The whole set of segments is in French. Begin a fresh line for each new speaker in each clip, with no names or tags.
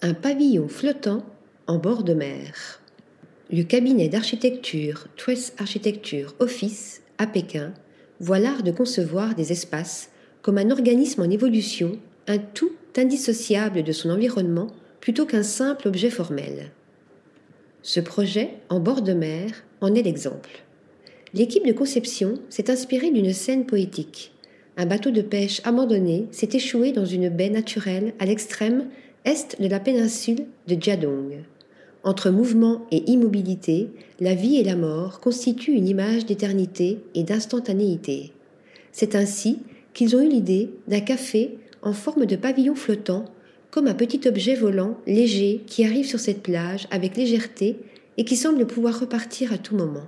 Un pavillon flottant en bord de mer. Le cabinet d'architecture Twess Architecture Office à Pékin voit l'art de concevoir des espaces comme un organisme en évolution, un tout indissociable de son environnement plutôt qu'un simple objet formel. Ce projet, en bord de mer, en est l'exemple. L'équipe de conception s'est inspirée d'une scène poétique. Un bateau de pêche abandonné s'est échoué dans une baie naturelle à l'extrême est de la péninsule de Jiadong. Entre mouvement et immobilité, la vie et la mort constituent une image d'éternité et d'instantanéité. C'est ainsi qu'ils ont eu l'idée d'un café en forme de pavillon flottant, comme un petit objet volant léger qui arrive sur cette plage avec légèreté et qui semble pouvoir repartir à tout moment.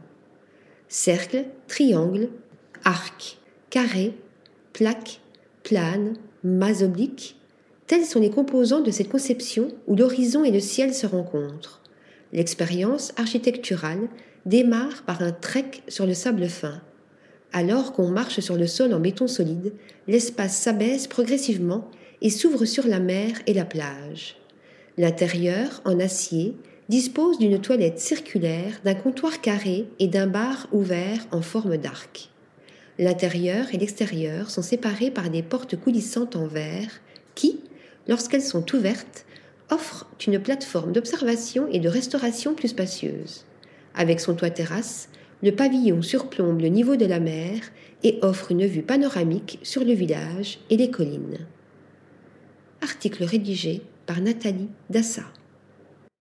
Cercle, triangle, arc, carré, plaque, plane, masse oblique, tels sont les composants de cette conception où l'horizon et le ciel se rencontrent. L'expérience architecturale démarre par un trek sur le sable fin. Alors qu'on marche sur le sol en béton solide, l'espace s'abaisse progressivement et s'ouvre sur la mer et la plage. L'intérieur, en acier, dispose d'une toilette circulaire, d'un comptoir carré et d'un bar ouvert en forme d'arc. L'intérieur et l'extérieur sont séparés par des portes coulissantes en verre qui, lorsqu'elles sont ouvertes, offrent une plateforme d'observation et de restauration plus spacieuse. Avec son toit terrasse, le pavillon surplombe le niveau de la mer et offre une vue panoramique sur le village et les collines. Article rédigé par Nathalie Dassa.